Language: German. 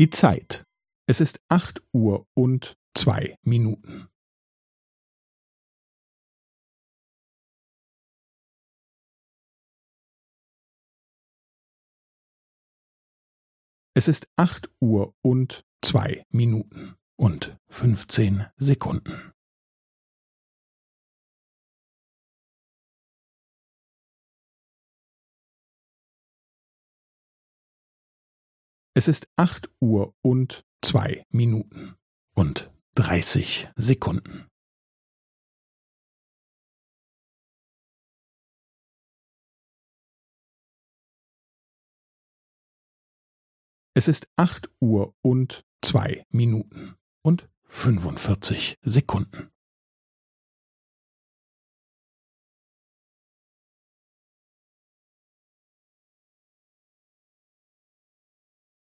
Die Zeit. Es ist acht Uhr und zwei Minuten. Es ist acht Uhr und zwei Minuten und fünfzehn Sekunden. Es ist acht Uhr und zwei Minuten und dreißig Sekunden. Es ist acht Uhr und zwei Minuten und fünfundvierzig Sekunden.